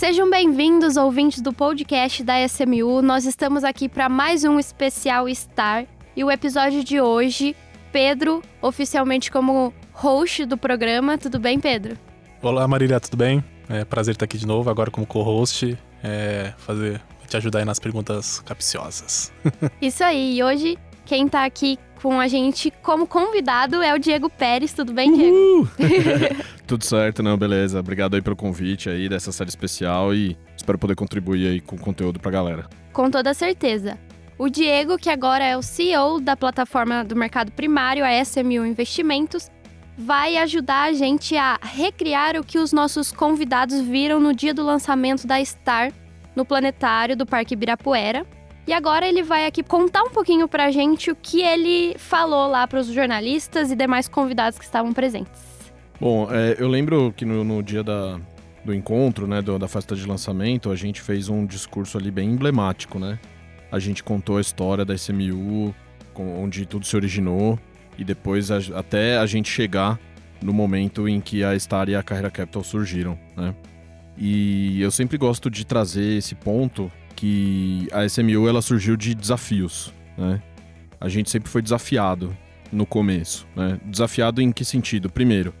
Sejam bem-vindos, ouvintes do podcast da SMU. Nós estamos aqui para mais um especial Star. E o episódio de hoje, Pedro, oficialmente como host do programa. Tudo bem, Pedro? Olá, Marília, tudo bem? É prazer estar aqui de novo, agora como co-host, é, fazer, te ajudar aí nas perguntas capciosas. Isso aí, e hoje quem tá aqui com a gente como convidado é o Diego Pérez. Tudo bem, Diego? Tudo certo, não, beleza. Obrigado aí pelo convite aí dessa série especial e espero poder contribuir aí com conteúdo pra galera. Com toda certeza. O Diego, que agora é o CEO da plataforma do mercado primário, a SMU Investimentos, vai ajudar a gente a recriar o que os nossos convidados viram no dia do lançamento da Star no planetário do Parque Ibirapuera. E agora ele vai aqui contar um pouquinho pra gente o que ele falou lá para os jornalistas e demais convidados que estavam presentes. Bom, é, eu lembro que no, no dia da, do encontro, né, do, da festa de lançamento, a gente fez um discurso ali bem emblemático, né? A gente contou a história da SMU, com, onde tudo se originou, e depois a, até a gente chegar no momento em que a Star e a Carreira Capital surgiram, né? E eu sempre gosto de trazer esse ponto que a SMU ela surgiu de desafios, né? A gente sempre foi desafiado no começo, né? Desafiado em que sentido? Primeiro,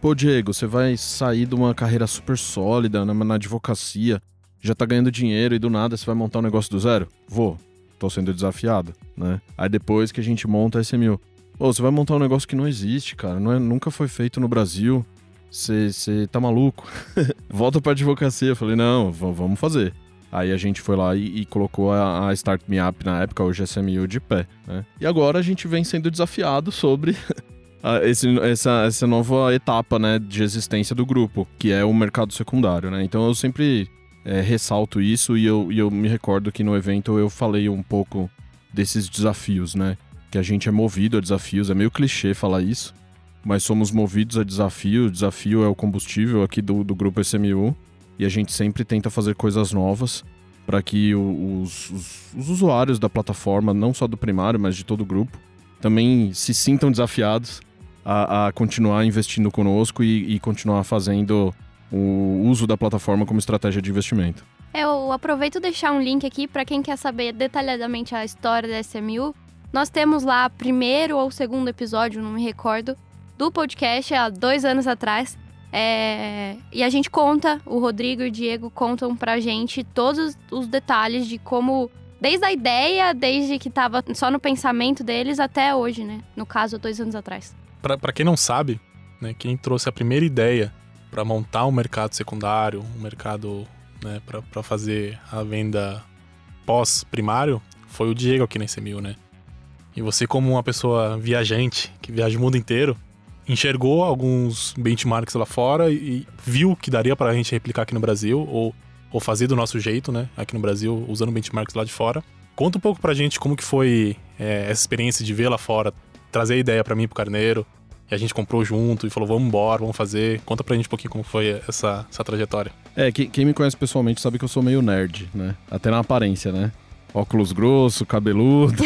pô, Diego, você vai sair de uma carreira super sólida na, na advocacia, já tá ganhando dinheiro e do nada você vai montar um negócio do zero? Vou. Tô sendo desafiado, né? Aí depois que a gente monta a SMU, pô, você vai montar um negócio que não existe, cara, não é, nunca foi feito no Brasil. Você tá maluco? Volta pra advocacia. Eu falei, não, vamos fazer. Aí a gente foi lá e, e colocou a, a, Start Me Up na época, hoje SMU, de pé. Né? E agora a gente vem sendo desafiado sobre esse, essa, essa nova etapa né, de existência do grupo, que é o mercado secundário. Né? Então eu sempre é, ressalto isso e eu, e eu me recordo que no evento eu falei um pouco desses desafios, né? Que a gente é movido a desafios, é meio clichê falar isso, mas somos movidos a desafio. O desafio é o combustível aqui do, do grupo SMU e a gente sempre tenta fazer coisas novas para que os, os, os, usuários da plataforma, não só do primário, mas de todo o grupo, também se sintam desafiados a, a continuar investindo conosco e, e, continuar fazendo o uso da plataforma como estratégia de investimento. É, eu aproveito deixar um link aqui para quem quer saber detalhadamente a história da SMU. Nós temos lá primeiro ou segundo episódio, não me recordo, do podcast há dois anos atrás, é, e a gente conta, o Rodrigo e o Diego contam pra gente todos os detalhes de como, desde a ideia, desde que tava só no pensamento deles até hoje, né? No caso, dois anos atrás. Para quem não sabe, né, quem trouxe a primeira ideia para montar um mercado secundário, um mercado né, para fazer a venda pós-primário, foi o Diego aqui na CMU, né? E você, como uma pessoa viajante, que viaja o mundo inteiro, enxergou alguns benchmarks lá fora e viu que daria para a gente replicar aqui no Brasil ou, ou fazer do nosso jeito, né, aqui no Brasil, usando benchmarks lá de fora. Conta um pouco pra gente como que foi é, essa experiência de ver lá fora, trazer a ideia para mim pro Carneiro, e a gente comprou junto e falou, vamos embora, vamos fazer. Conta pra gente um pouquinho como foi essa, essa trajetória. É, quem, quem me conhece pessoalmente sabe que eu sou meio nerd, né? Até na aparência, né? Óculos grosso, cabeludo.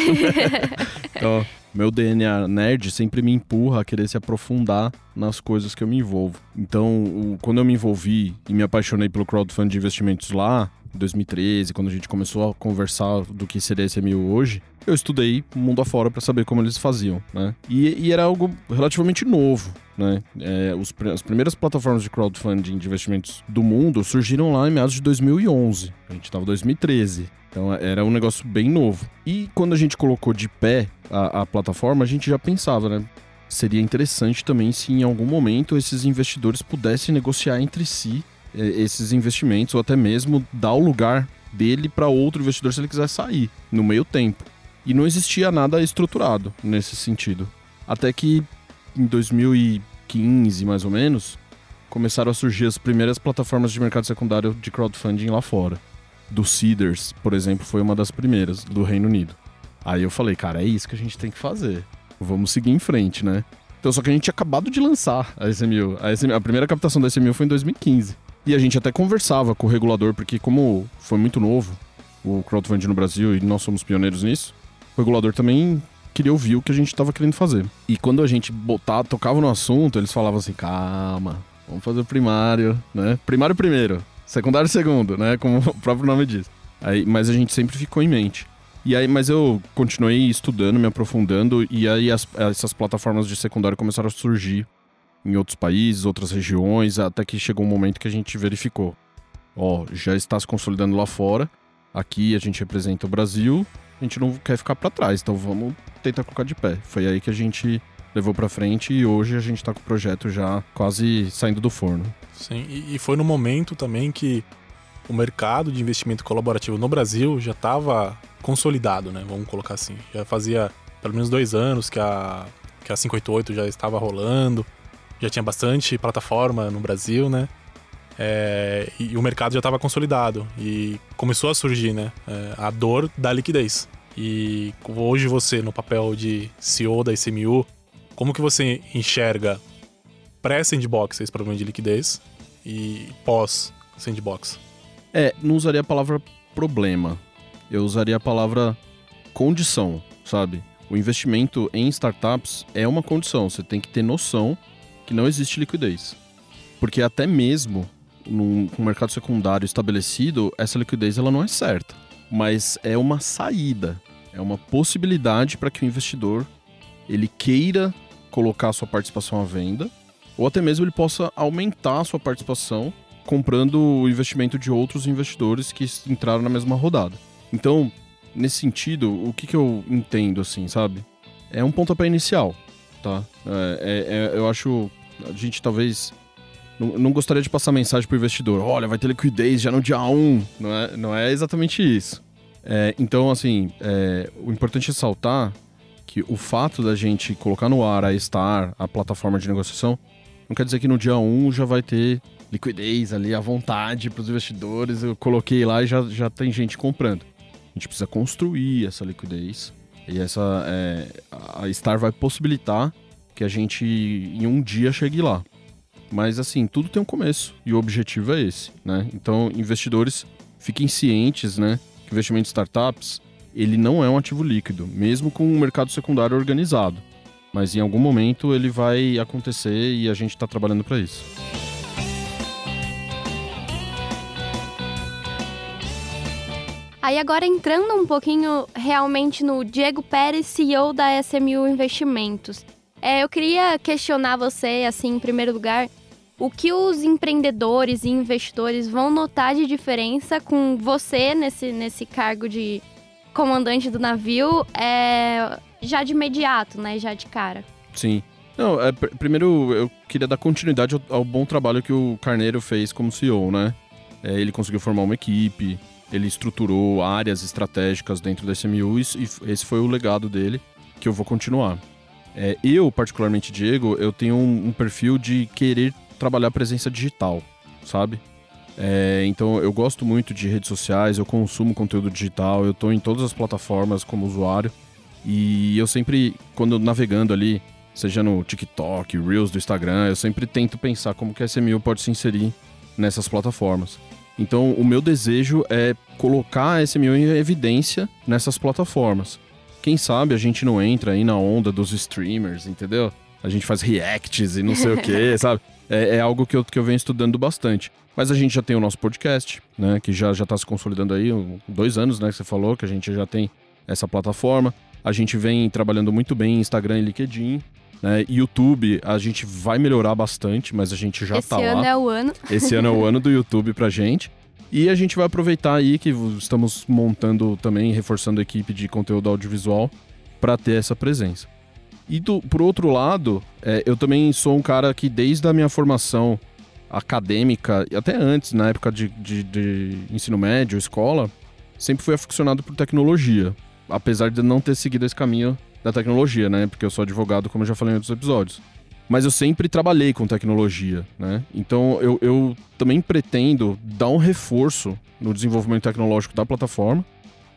então, meu DNA nerd sempre me empurra a querer se aprofundar nas coisas que eu me envolvo. Então, quando eu me envolvi e me apaixonei pelo crowdfunding de investimentos lá, 2013, quando a gente começou a conversar do que seria esse SMU hoje, eu estudei mundo afora para saber como eles faziam, né? E, e, era algo relativamente novo, né? É, os, as primeiras plataformas de crowdfunding de investimentos do mundo surgiram lá em meados de 2011. A gente estava em 2013. Então era um negócio bem novo. E quando a gente colocou de pé a, a plataforma, a gente já pensava, né? Seria interessante também se em algum momento esses investidores pudessem negociar entre si esses investimentos ou até mesmo dar o lugar dele para outro investidor se ele quiser sair no meio tempo. E não existia nada estruturado nesse sentido. Até que em 2015, mais ou menos, começaram a surgir as primeiras plataformas de mercado secundário de crowdfunding lá fora do Cedars, por exemplo, foi uma das primeiras do Reino Unido. Aí eu falei, cara, é isso que a gente tem que fazer. Vamos seguir em frente, né? Então, só que a gente tinha acabado de lançar a SMU. A, SMU, a primeira captação da SMU foi em 2015. E a gente até conversava com o regulador, porque como foi muito novo o crowdfunding no Brasil e nós somos pioneiros nisso, o regulador também queria ouvir o que a gente estava querendo fazer. E quando a gente botava, tocava no assunto, eles falavam assim, calma, vamos fazer o primário, né? Primário primeiro secundário segundo, né? Como o próprio nome diz. Aí, mas a gente sempre ficou em mente. E aí, mas eu continuei estudando, me aprofundando, e aí as, essas plataformas de secundário começaram a surgir em outros países, outras regiões, até que chegou um momento que a gente verificou. Ó, já está se consolidando lá fora. Aqui a gente representa o Brasil, a gente não quer ficar para trás, então vamos tentar colocar de pé. Foi aí que a gente levou para frente e hoje a gente está com o projeto já quase saindo do forno. Sim, e, foi no momento também que o mercado de investimento colaborativo no Brasil já estava consolidado, né? Vamos colocar assim. Já fazia pelo menos dois anos que a, que a 588 já estava rolando, já tinha bastante plataforma no Brasil, né? É, e, o mercado já estava consolidado e começou a surgir, né? É, a dor da liquidez. E hoje você, no papel de CEO da ICMU, como que você enxerga pré-sandbox esse problema de liquidez e pós-sandbox? É, não usaria a palavra problema. Eu usaria a palavra condição, sabe? O investimento em startups é uma condição. Você tem que ter noção que não existe liquidez. Porque até mesmo num, mercado secundário estabelecido, essa liquidez ela não é certa. Mas é uma saída, é uma possibilidade para que o investidor ele queira colocar sua participação à venda, ou até mesmo ele possa aumentar sua participação comprando o investimento de outros investidores que entraram na mesma rodada. Então, nesse sentido, o que, que eu entendo, assim, sabe? É um pontapé inicial, tá? É, é, é, eu acho. A gente talvez. Não, não gostaria de passar mensagem para o investidor: olha, vai ter liquidez já no dia 1. Não é, não é exatamente isso. É, então, assim, é, o importante é ressaltar que o fato da gente colocar no ar a Star, a plataforma de negociação, não quer dizer que no dia 1 já vai ter liquidez ali à vontade para os investidores. Eu coloquei lá e já, já tem gente comprando. A gente precisa construir essa liquidez. E essa é, a Star vai possibilitar que a gente em um dia chegue lá. Mas assim, tudo tem um começo e o objetivo é esse, né? Então, investidores fiquem cientes, né, que investimento em startups ele não é um ativo líquido, mesmo com um mercado secundário organizado. Mas em algum momento ele vai acontecer e a gente está trabalhando para isso. Aí agora entrando um pouquinho realmente no Diego Pérez, CEO da SMU Investimentos. É, eu queria questionar você, assim, em primeiro lugar, o que os empreendedores e investidores vão notar de diferença com você nesse, nesse cargo de comandante do navio é já de imediato, né? Já de cara. Sim. Não, é, pr primeiro eu queria dar continuidade ao, ao, bom trabalho que o Carneiro fez como CEO, né? É, ele conseguiu formar uma equipe, ele estruturou áreas estratégicas dentro da SMU e, e esse foi o legado dele que eu vou continuar. É, eu, particularmente, Diego, eu tenho um, um perfil de querer trabalhar presença digital, sabe? É, então eu gosto muito de redes sociais, eu consumo conteúdo digital, eu estou em todas as plataformas como usuário. E eu sempre, quando navegando ali, seja no TikTok, Reels do Instagram, eu sempre tento pensar como que a SMU pode se inserir nessas plataformas. Então, o meu desejo é colocar a SMU em evidência nessas plataformas. Quem sabe a gente não entra aí na onda dos streamers, entendeu? A gente faz reacts e não sei o que, sabe? É, é, algo que eu, que eu venho estudando bastante. Mas a gente já tem o nosso podcast, né? Que já, já tá se consolidando aí, dois anos, né? Que você falou, que a gente já tem essa plataforma. A gente vem trabalhando muito bem em Instagram e LinkedIn. Né? YouTube, a gente vai melhorar bastante, mas a gente já Esse tá lá. Esse ano é o ano. Esse ano é o ano do YouTube pra gente. E a gente vai aproveitar aí que estamos montando também, reforçando a equipe de conteúdo audiovisual para ter essa presença. E do, por outro lado, é, eu também sou um cara que desde a minha formação acadêmica, e até antes, na época de, de, de ensino médio, escola, sempre fui aficionado por tecnologia. Apesar de não ter seguido esse caminho da tecnologia, né? Porque eu sou advogado, como eu já falei em outros episódios. Mas eu sempre trabalhei com tecnologia, né? Então eu, eu também pretendo dar um reforço no desenvolvimento tecnológico da plataforma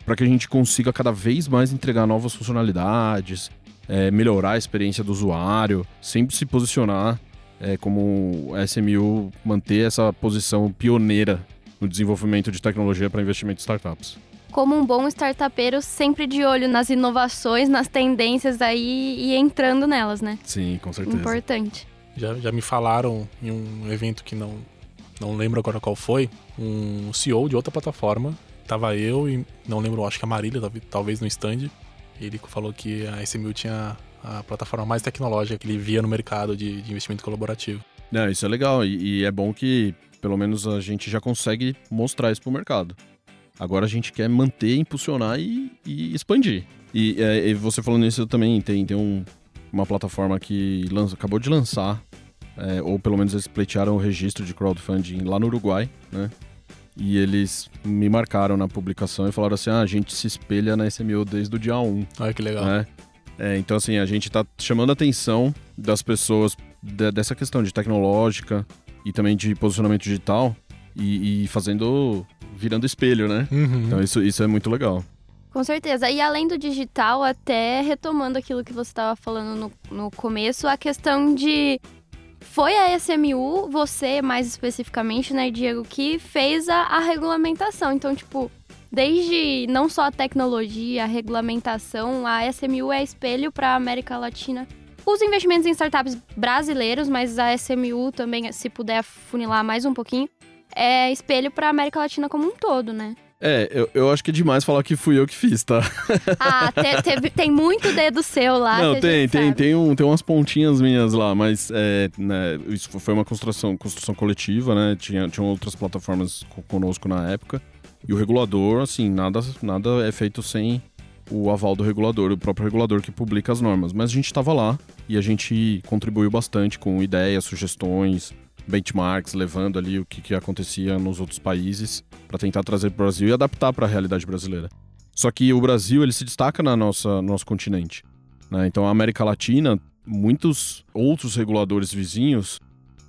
para que a gente consiga cada vez mais entregar novas funcionalidades, é, melhorar a experiência do usuário, sempre se posicionar é, como SMU manter essa posição pioneira no desenvolvimento de tecnologia para investimento em startups. Como um bom startupeiro, sempre de olho nas inovações, nas tendências aí e entrando nelas, né? Sim, com certeza. Importante. Já, já me falaram em um evento que não, não lembro agora qual foi, um CEO de outra plataforma. Tava eu e não lembro, acho que a Marília, talvez no stand. Ele falou que a SMU tinha a plataforma mais tecnológica que ele via no mercado de, de investimento colaborativo. Não, isso é legal e, e, é bom que pelo menos a gente já consegue mostrar isso pro mercado. Agora a gente quer manter, impulsionar e, e expandir. E, é, e, você falando isso também, tem, tem um, uma plataforma que lança, acabou de lançar, é, ou pelo menos eles pleitearam o registro de crowdfunding lá no Uruguai, né? E eles me marcaram na publicação e falaram assim: ah, a gente se espelha na SMU desde o dia 1. Olha que legal. Né? É, então, assim, a gente está chamando a atenção das pessoas de, dessa questão de tecnológica e também de posicionamento digital e, e fazendo. Virando espelho, né? Uhum. Então, isso, isso é muito legal. Com certeza. E além do digital, até retomando aquilo que você estava falando no, no começo, a questão de. Foi a SMU, você mais especificamente, né, Diego, que fez a, a regulamentação. Então, tipo, desde não só a tecnologia, a regulamentação, a SMU é espelho para a América Latina. Os investimentos em startups brasileiros, mas a SMU também, se puder funilar mais um pouquinho, é espelho para a América Latina como um todo, né? É, eu, eu acho que é demais falar que fui eu que fiz, tá? Ah, te, teve, tem muito dedo seu lá. Não, tem, tem, tem, um, tem umas pontinhas minhas lá, mas é, né, isso foi uma construção, construção coletiva, né? Tinha, tinham outras plataformas conosco na época. E o regulador, assim, nada, nada é feito sem o aval do regulador, o próprio regulador que publica as normas. Mas a gente estava lá e a gente contribuiu bastante com ideias, sugestões, benchmarks, levando ali o que, que acontecia nos outros países para tentar trazer para o Brasil e adaptar para a realidade brasileira. Só que o Brasil ele se destaca na nossa no nosso continente. Né? Então a América Latina, muitos outros reguladores vizinhos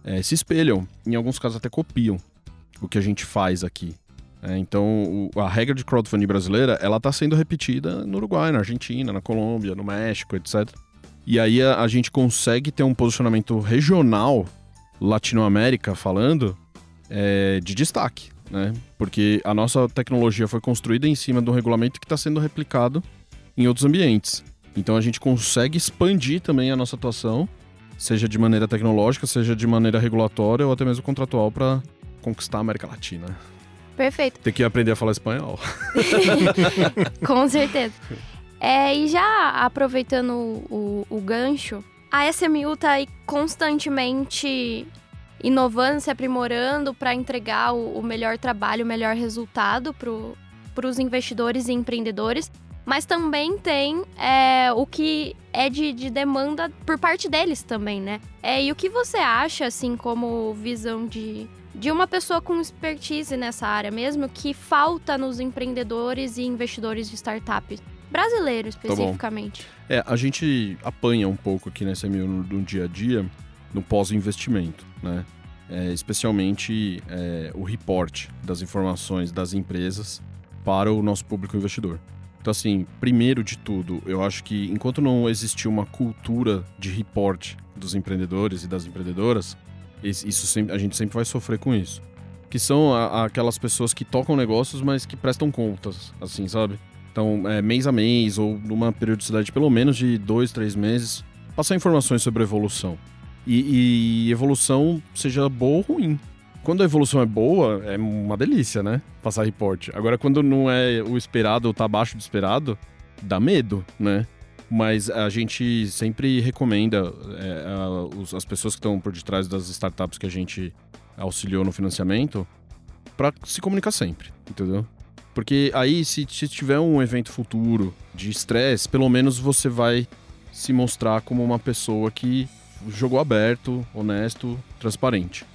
é, se espelham, em alguns casos até copiam o que a gente faz aqui. É, então o, a regra de crowdfunding brasileira ela está sendo repetida no Uruguai, na Argentina, na Colômbia, no México, etc. E aí a, a gente consegue ter um posicionamento regional Latinoamérica falando é, de destaque, né? Porque a nossa tecnologia foi construída em cima de um regulamento que está sendo replicado em outros ambientes. Então a gente consegue expandir também a nossa atuação, seja de maneira tecnológica, seja de maneira regulatória ou até mesmo contratual para conquistar a América Latina. Perfeito. Tem que aprender a falar espanhol. Com certeza. É, e já aproveitando o, o, o gancho, a SMU está aí constantemente inovando, se aprimorando para entregar o, o, melhor trabalho, o melhor resultado para os investidores e empreendedores. Mas também tem é, o que é de, de, demanda por parte deles também, né? É, e o que você acha, assim, como visão de, de uma pessoa com expertise nessa área mesmo, que falta nos empreendedores e investidores de startups? Brasileiro tá especificamente. Tá é, a gente apanha um pouco aqui nessa SMU no, no dia a dia, no pós-investimento, né? É, especialmente é, o report das informações das empresas para o nosso público investidor. Então, assim, primeiro de tudo, eu acho que enquanto não existir uma cultura de report dos empreendedores e das empreendedoras, isso sempre, a gente sempre vai sofrer com isso. Que são a, aquelas pessoas que tocam negócios, mas que prestam contas, assim, sabe? Então, é, mês a mês ou numa periodicidade pelo menos de dois, três meses, passar informações sobre evolução. E, e evolução seja boa ou ruim. Quando a evolução é boa, é uma delícia, né? Passar reporte. Agora, quando não é o esperado ou tá abaixo do esperado, dá medo, né? Mas a gente sempre recomenda é, a, as pessoas que estão por detrás das startups que a gente auxiliou no financiamento para se comunicar sempre, entendeu? Porque aí, se, se tiver um evento futuro de estresse, pelo menos você vai se mostrar como uma pessoa que jogou aberto, honesto, transparente.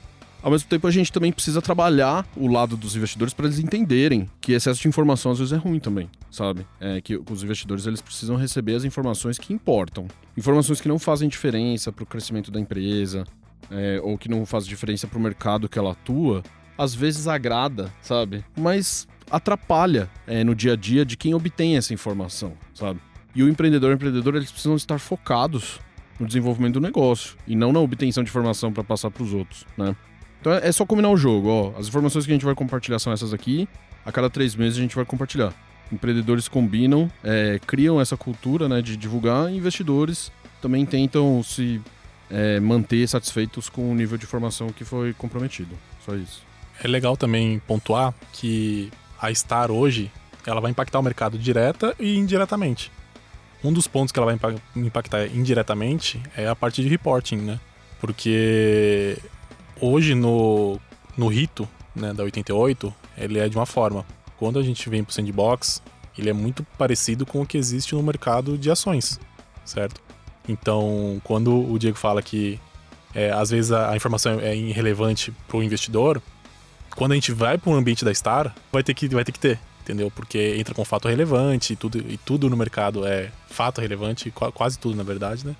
Ao mesmo tempo, a gente também precisa trabalhar o lado dos investidores para eles entenderem que excesso de informação às vezes é ruim também, sabe? É que os investidores eles precisam receber as informações que importam, informações que não fazem diferença para o crescimento da empresa é, ou que não fazem diferença para o mercado que ela atua. Às vezes agrada, sabe? Mas atrapalha é, no dia a dia de quem obtém essa informação, sabe? E o empreendedor e o empreendedor, eles precisam estar focados no desenvolvimento do negócio e não na obtenção de informação para passar para os outros, né? Então é só combinar o jogo, ó. As informações que a gente vai compartilhar são essas aqui. A cada três meses a gente vai compartilhar. Empreendedores combinam, é, criam essa cultura né, de divulgar, e investidores também tentam se é, manter satisfeitos com o nível de informação que foi comprometido. Só isso. é legal também pontuar que a Star hoje ela vai impactar o mercado direta e indiretamente. Um dos pontos que ela vai impactar indiretamente é a parte de reporting, né? Porque hoje no, no rito né, da 88, ele é de uma forma. Quando a gente vem para o sandbox, ele é muito parecido com o que existe no mercado de ações, certo? Então, quando o Diego fala que é, às vezes a, a informação é irrelevante para o investidor, quando a gente vai para um ambiente da Star, vai ter que, vai ter que ter, entendeu? Porque entra com fato relevante e tudo, e tudo no mercado é fato relevante, quase tudo na verdade, né?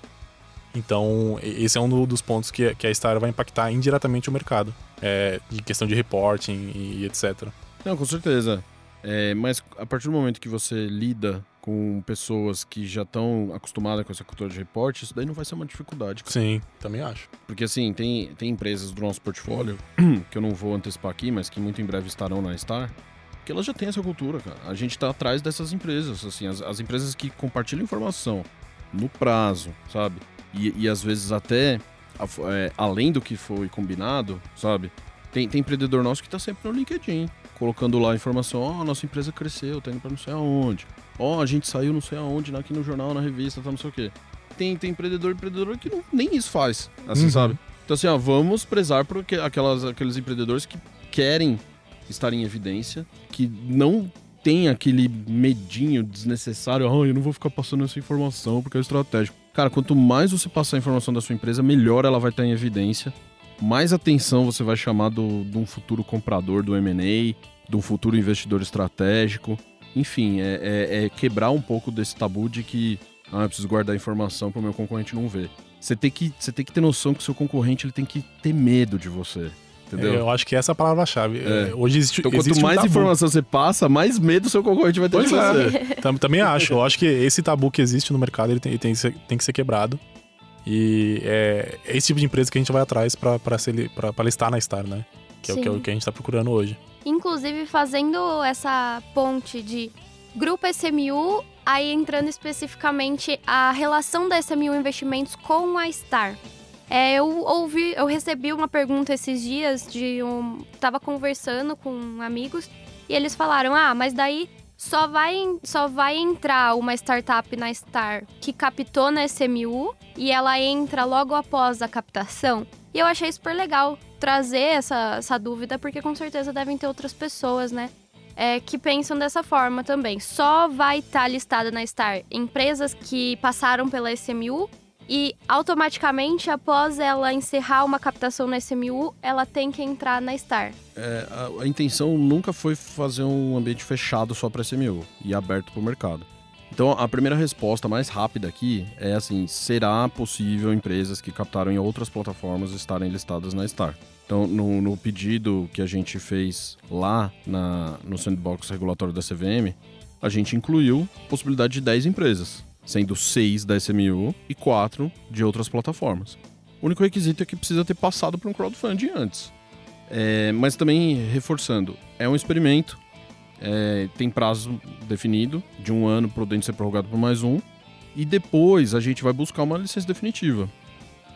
Então, esse é um dos pontos que, que a Star vai impactar indiretamente o mercado, é, de questão de reporting e, e etc. Não, com certeza. É, mas a partir do momento que você lida com pessoas que já estão acostumadas com essa cultura de reporte, isso daí não vai ser uma dificuldade. Cara. Sim, também acho. Porque assim, tem, tem empresas do nosso portfólio, que eu não vou antecipar aqui, mas que muito em breve estarão na Star, que elas já têm essa cultura, cara. A gente está atrás dessas empresas, assim, as, as, empresas que compartilham informação no prazo, sabe? E, e às vezes até é, além do que foi combinado, sabe? Tem, tem empreendedor nosso que está sempre no LinkedIn colocando lá a informação, ó, oh, nossa empresa cresceu, tá indo pra não sei aonde. Ó, oh, a gente saiu não sei aonde, aqui no jornal, na revista, tá não sei o quê. Tem, tem empreendedor empreendedor que não, nem isso faz, assim, uhum. sabe? Então assim, ó, vamos prezar por aquelas, aqueles empreendedores que querem estar em evidência, que não tem aquele medinho desnecessário, ah, eu não vou ficar passando essa informação porque é estratégico. Cara, quanto mais você passar a informação da sua empresa, melhor ela vai estar em evidência mais atenção você vai chamar do, de um futuro comprador do M&A, de um futuro investidor estratégico. Enfim, é, é, é, quebrar um pouco desse tabu de que ah, eu preciso guardar informação para o meu concorrente não ver. Você tem que, você tem que ter noção que o seu concorrente ele tem que ter medo de você. Entendeu? Eu acho que essa é a palavra-chave. É. Hoje existe. Então, quanto mais um informação você passa, mais medo o seu concorrente vai ter pois de você. É. Também acho. Eu acho que esse tabu que existe no mercado ele tem, ele tem, que, ser, tem que ser quebrado. E é, é esse tipo de empresa que a gente vai atrás para listar na Star, né? Que é, o, que é o que a gente está procurando hoje. Inclusive, fazendo essa ponte de grupo SMU, aí entrando especificamente a relação da SMU Investimentos com a Star. É, eu ouvi, eu recebi uma pergunta esses dias de um. Tava conversando com amigos e eles falaram: Ah, mas daí só vai, só vai entrar uma startup na Star que captou na SMU e ela entra logo após a captação. E eu achei super legal trazer essa, essa dúvida, porque com certeza devem ter outras pessoas, né? É, que pensam dessa forma também. Só vai estar tá listada na Star empresas que passaram pela SMU e automaticamente, após ela encerrar uma captação na SMU, ela tem que entrar na Star. É, a, a, intenção nunca foi fazer um ambiente fechado só para SMU e aberto para o mercado. Então, a primeira resposta mais rápida aqui é assim: será possível empresas que captaram em outras plataformas estarem listadas na Star? Então, no, no pedido que a gente fez lá na, no sandbox regulatório da CVM, a gente incluiu possibilidade de 10 empresas, sendo 6 da SMU e 4 de outras plataformas. O único requisito é que precisa ter passado por um crowdfunding antes. É, mas também, reforçando, é um experimento, é, tem prazo definido de um ano, podendo ser prorrogado por mais um. E depois a gente vai buscar uma licença definitiva.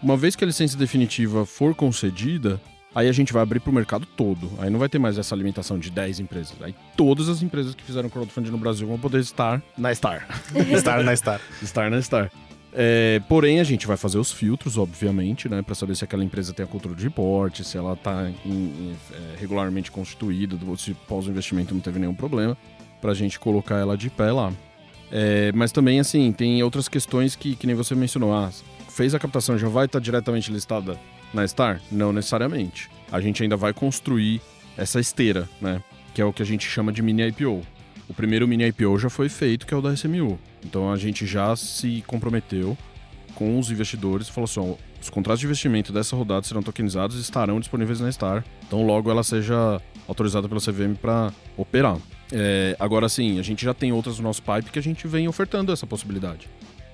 Uma vez que a licença definitiva for concedida, aí a gente vai abrir para o mercado todo. Aí não vai ter mais essa alimentação de 10 empresas. Aí todas as empresas que fizeram crowdfunding no Brasil vão poder estar na Star. estar na Star. estar na Star. É, porém, a gente vai fazer os filtros, obviamente, né, para saber se aquela empresa tem a cultura de reporte, se ela está é, regularmente constituída, se pós-investimento não teve nenhum problema, para a gente colocar ela de pé lá. É, mas também, assim, tem outras questões que, que nem você mencionou. Ah, fez a captação, já vai estar tá diretamente listada na Star? Não necessariamente. A gente ainda vai construir essa esteira, né? Que é o que a gente chama de mini IPO. O primeiro mini IPO já foi feito, que é o da SMU. Então a gente já se comprometeu com os investidores e falou assim: ó, os contratos de investimento dessa rodada serão tokenizados e estarão disponíveis na Star. Então logo ela seja autorizada pela CVM para operar. É, agora sim, a gente já tem outras no nosso pipe que a gente vem ofertando essa possibilidade.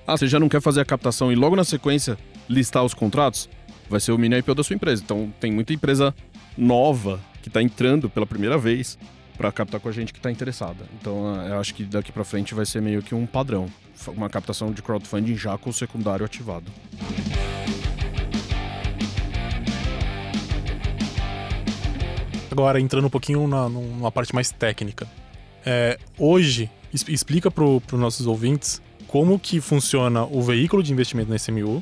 Ah, você já não quer fazer a captação e logo na sequência listar os contratos? Vai ser o mini IPO da sua empresa. Então tem muita empresa nova que está entrando pela primeira vez para captar com a gente que está interessada. Então, eu acho que daqui para frente vai ser meio que um padrão, uma captação de crowdfunding já com o secundário ativado. agora entrando um pouquinho na, numa parte mais técnica. É, hoje, explica para os nossos ouvintes como que funciona o veículo de investimento na SMU,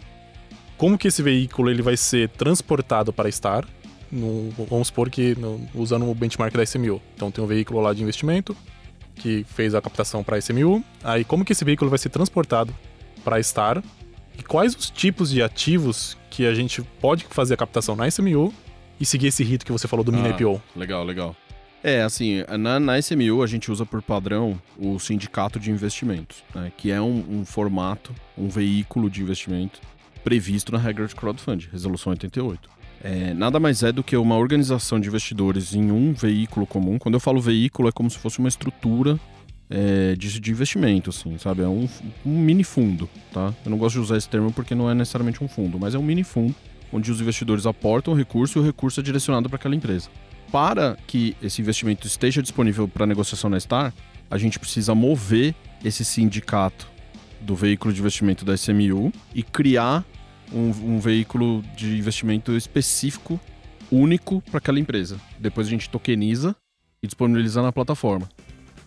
como que esse veículo ele vai ser transportado para a Star, no, vamos supor que no, usando o benchmark da SMU. Então tem um veículo lá de investimento que fez a captação para a SMU, aí como que esse veículo vai ser transportado para a Star e quais os tipos de ativos que a gente pode fazer a captação na SMU e seguir esse rito que você falou do ah, mini IPO. Legal, legal. É, assim, na, na SMU a gente usa por padrão o sindicato de investimentos, né, que é um, um, formato, um veículo de investimento previsto na regra de crowdfunding, resolução 88. É, nada mais é do que uma organização de investidores em um veículo comum. Quando eu falo veículo, é como se fosse uma estrutura é, de, de, investimento, assim, sabe? É um, um mini fundo, tá? Eu não gosto de usar esse termo porque não é necessariamente um fundo, mas é um mini fundo onde os investidores aportam recurso e o recurso é direcionado para aquela empresa. Para que esse investimento esteja disponível para negociação na Star, a gente precisa mover esse sindicato do veículo de investimento da SMU e criar um, um veículo de investimento específico, único para aquela empresa. Depois a gente tokeniza e disponibiliza na plataforma.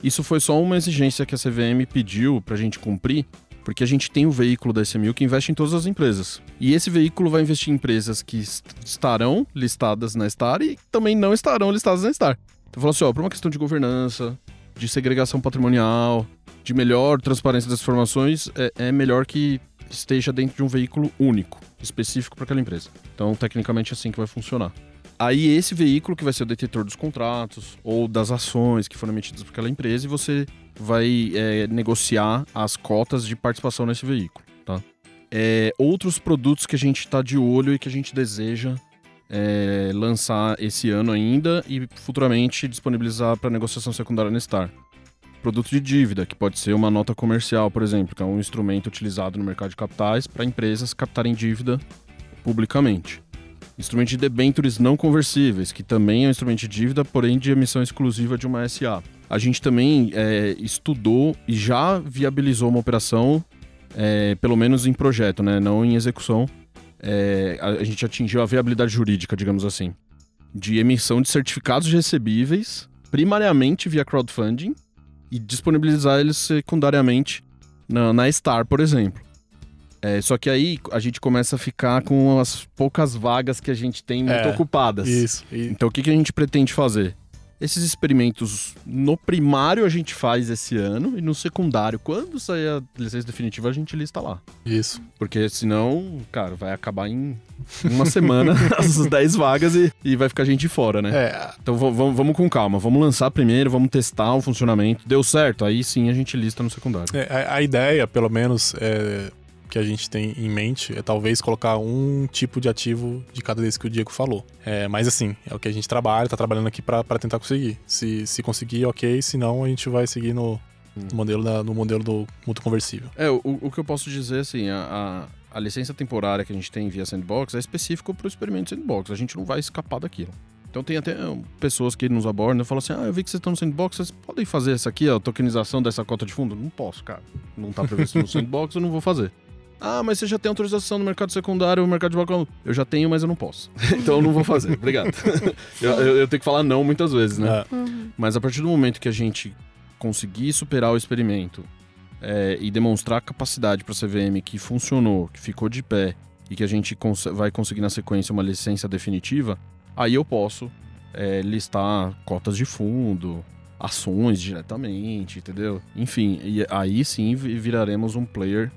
Isso foi só uma exigência que a CVM pediu para a gente cumprir, porque a gente tem o veículo da SMU que investe em todas as empresas. E esse veículo vai investir em empresas que estarão listadas na Star e também não estarão listadas na Star. Então falou assim, ó, por uma questão de governança, de segregação patrimonial, de melhor transparência das informações, é, é melhor que esteja dentro de um veículo único, específico para aquela empresa. Então, tecnicamente, é assim que vai funcionar. Aí, esse veículo que vai ser o detetor dos contratos ou das ações que foram emitidas por aquela empresa, e você vai é, negociar as cotas de participação nesse veículo, tá? É, outros produtos que a gente está de olho e que a gente deseja é, lançar esse ano ainda e futuramente disponibilizar para negociação secundária na Star produto de dívida, que pode ser uma nota comercial, por exemplo, que é um instrumento utilizado no mercado de capitais para empresas captarem dívida publicamente. Instrumento de debêntures não conversíveis, que também é um instrumento de dívida, porém de emissão exclusiva de uma SA. A gente também é, estudou e já viabilizou uma operação, é, pelo menos em projeto, né, não em execução. É, a gente atingiu a viabilidade jurídica, digamos assim, de emissão de certificados recebíveis, primariamente via crowdfunding, e disponibilizar eles secundariamente na, na Star, por exemplo. É, só que aí a gente começa a ficar com as poucas vagas que a gente tem muito é, ocupadas. Isso. E... Então o que, que a gente pretende fazer? Esses experimentos no primário a gente faz esse ano e no secundário, quando sair a licença definitiva, a gente lista lá. Isso. Porque senão, cara, vai acabar em uma semana as 10 vagas e, e vai ficar a gente fora, né? É. Então vamos com calma, vamos lançar primeiro, vamos testar o funcionamento. Deu certo, aí sim a gente lista no secundário. É, a, a ideia, pelo menos, é que a gente tem em mente é talvez colocar um tipo de ativo de cada desse que o Diego falou. É, mas assim, é o que a gente trabalha, tá trabalhando aqui para tentar conseguir. Se, se conseguir, ok, se não, a gente vai seguir no, no modelo, da, no modelo do mútuo conversível. É, o, o que eu posso dizer, assim, a, a, a licença temporária que a gente tem via Sandbox é específico para o experimento Sandbox. A gente não vai escapar daquilo. Então tem até pessoas que nos abordam e falam assim: Ah, eu vi que vocês estão no sandbox, vocês podem fazer essa aqui, a tokenização dessa cota de fundo? Não posso, cara. Não tá previsto no sandbox, eu não vou fazer. Ah, mas você já tem autorização no mercado secundário, no mercado de balcão. Eu já tenho, mas eu não posso. então eu não vou fazer. Obrigado. eu, eu, eu, tenho que falar não muitas vezes, né? É. Uhum. Mas a partir do momento que a gente conseguir superar o experimento é, e demonstrar capacidade para a CVM que funcionou, que ficou de pé e que a gente cons vai conseguir na sequência uma licença definitiva, aí eu posso é, listar cotas de fundo, ações diretamente, entendeu? Enfim, e aí sim viraremos um player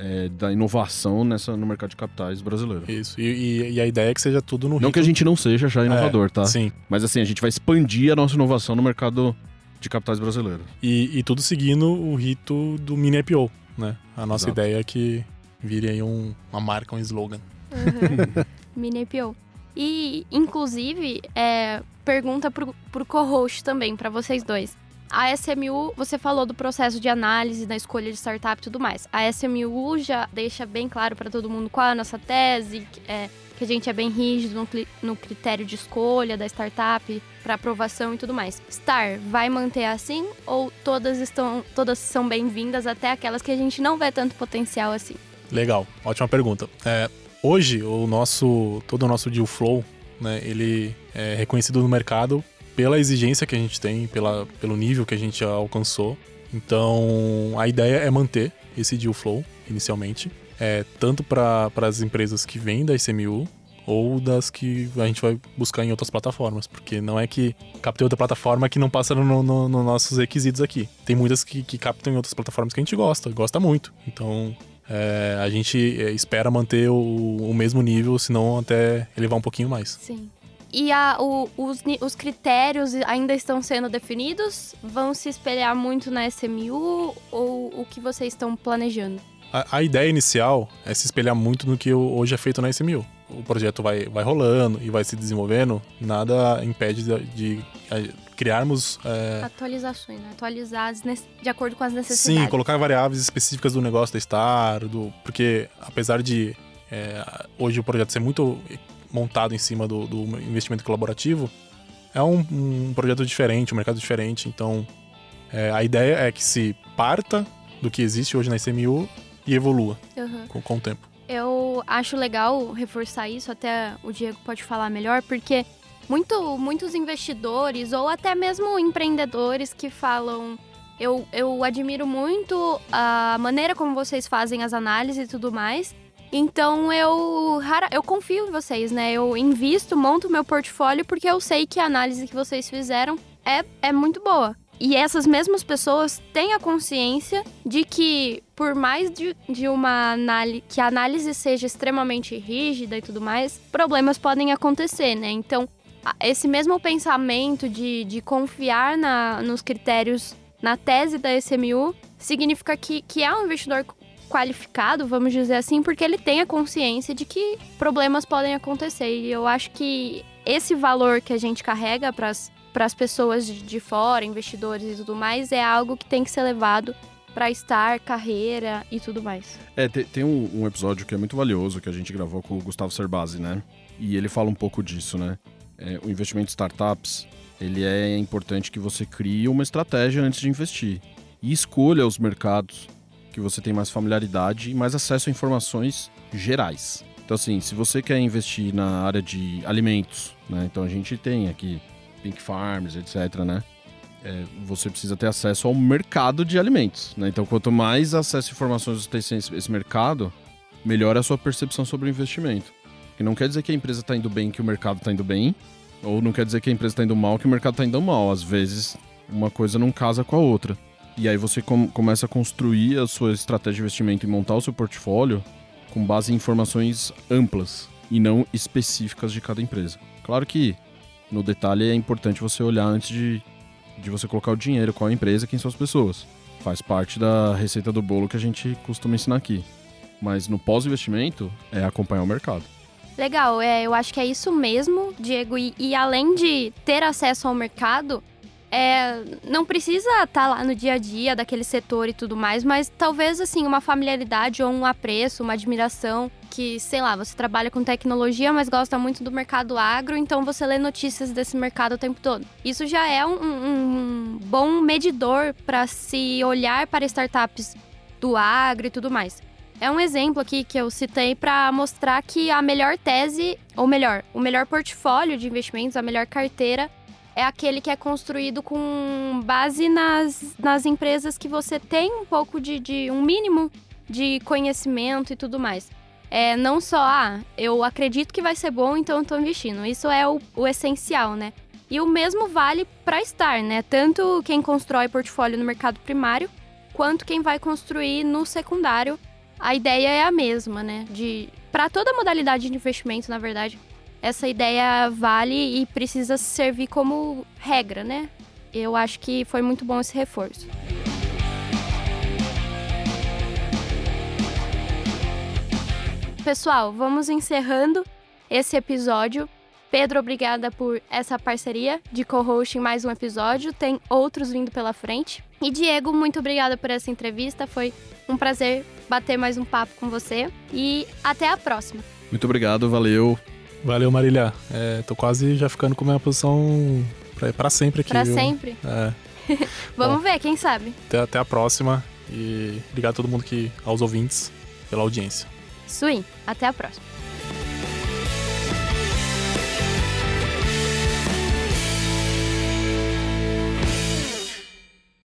é, da inovação nessa, no mercado de capitais brasileiro. Isso, e, e, e a ideia é que seja tudo no Não que a gente não seja já inovador, é, tá? Sim. Mas assim, a gente vai expandir a nossa inovação no mercado de capitais brasileiro. E, e tudo seguindo o rito do mini IPO, né? A nossa Exato. ideia é que vire aí um, uma marca, um slogan. Uhum. mini IPO. E, inclusive, é, pergunta pro, pro co-host também, para vocês dois. A SMU, você falou do processo de análise, da escolha de startup e tudo mais. A SMU já deixa bem claro para todo mundo qual é a nossa tese, é, que a gente é bem rígido no, no critério de escolha da startup para aprovação e tudo mais. Star vai manter assim ou todas estão, todas são bem-vindas, até aquelas que a gente não vê tanto potencial assim? Legal, ótima pergunta. É, hoje o nosso todo o nosso deal flow, né, ele é reconhecido no mercado pela exigência que a gente tem, pela, pelo nível que a gente alcançou. Então, a ideia é manter esse deal flow inicialmente, é, tanto para as empresas que vêm da ICMU ou das que a gente vai buscar em outras plataformas, porque não é que captei outra plataforma que não passa nos no, no, no nossos requisitos aqui. Tem muitas que, que captam em outras plataformas que a gente gosta, gosta muito. Então, é, a gente é, espera manter o, o mesmo nível, senão até elevar um pouquinho mais. Sim. E a, o, os, os, critérios ainda estão sendo definidos? Vão se espelhar muito na SMU ou o que vocês estão planejando? A, a ideia inicial é se espelhar muito no que hoje é feito na SMU. O projeto vai, vai rolando e vai se desenvolvendo, nada impede de, de criarmos. É... Atualizações, né? atualizadas de acordo com as necessidades. Sim, colocar variáveis específicas do negócio da Star, do... porque apesar de é, hoje o projeto ser muito montado em cima do, do investimento colaborativo, é um, um, projeto diferente, um mercado diferente. Então, é, a ideia é que se parta do que existe hoje na ICMU e evolua uhum. com, com o tempo. Eu acho legal reforçar isso, até o Diego pode falar melhor, porque muito, muitos investidores ou até mesmo empreendedores que falam. Eu, eu admiro muito a maneira como vocês fazem as análises e tudo mais. Então eu, eu confio em vocês, né? Eu invisto, monto meu portfólio porque eu sei que a análise que vocês fizeram é, é muito boa. E essas mesmas pessoas têm a consciência de que, por mais de, de uma análise, que a análise seja extremamente rígida e tudo mais, problemas podem acontecer, né? Então, esse mesmo pensamento de, de confiar na, nos critérios, na tese da SMU, significa que, que é um investidor qualificado, vamos dizer assim, porque ele tem a consciência de que problemas podem acontecer. E eu acho que esse valor que a gente carrega para as pessoas de, de fora, investidores e tudo mais, é algo que tem que ser levado para estar, carreira e tudo mais. É, tem, tem um, um, episódio que é muito valioso que a gente gravou com o Gustavo Cerbasi, né? E ele fala um pouco disso, né? É, o investimento em startups, ele é importante que você crie uma estratégia antes de investir e escolha os mercados que você tem mais familiaridade e mais acesso a informações gerais. Então, assim, se você quer investir na área de alimentos, né? Então a gente tem aqui Pink Farms, etc, né? É, você precisa ter acesso ao mercado de alimentos, né? Então, quanto mais acesso a informações você tem esse mercado, melhor é a sua percepção sobre o investimento. E não quer dizer que a empresa está indo bem, que o mercado está indo bem, ou não quer dizer que a empresa está indo mal, que o mercado está indo mal. Às vezes, uma coisa não casa com a outra. E aí você com, começa a construir a sua estratégia de investimento e montar o seu portfólio com base em informações amplas e não específicas de cada empresa. Claro que no detalhe é importante você olhar antes de, de você colocar o dinheiro, qual a empresa, quem são as pessoas. Faz parte da receita do bolo que a gente costuma ensinar aqui. Mas no pós-investimento é acompanhar o mercado. Legal, é, eu acho que é isso mesmo, Diego. E, e além de ter acesso ao mercado, é, não precisa estar tá lá no dia a dia daquele setor e tudo mais, mas talvez assim uma familiaridade ou um apreço, uma admiração que, sei lá, você trabalha com tecnologia, mas gosta muito do mercado agro, então você lê notícias desse mercado o tempo todo. Isso já é um, um bom medidor para se olhar para startups do agro e tudo mais. É um exemplo aqui que eu citei para mostrar que a melhor tese, ou melhor, o melhor portfólio de investimentos, a melhor carteira é aquele que é construído com base nas, nas empresas que você tem um pouco de, de um mínimo de conhecimento e tudo mais. É, não só, ah, eu acredito que vai ser bom, então eu tô investindo. Isso é o, o essencial, né? E o mesmo vale para estar, né? Tanto quem constrói portfólio no mercado primário, quanto quem vai construir no secundário. A ideia é a mesma, né? De para toda modalidade de investimento, na verdade, essa ideia vale e precisa servir como regra, né? Eu acho que foi muito bom esse reforço. Pessoal, vamos encerrando esse episódio. Pedro, obrigada por essa parceria de co-host em mais um episódio. Tem outros vindo pela frente. E Diego, muito obrigada por essa entrevista. Foi um prazer bater mais um papo com você. E até a próxima. Muito obrigado, valeu. Valeu, Marília. É, tô quase já ficando com a minha posição pra, pra sempre aqui. Pra viu? sempre? É. Vamos Bom, ver, quem sabe. Até, até a próxima. E obrigado a todo mundo que, aos ouvintes, pela audiência. Swing, até a próxima.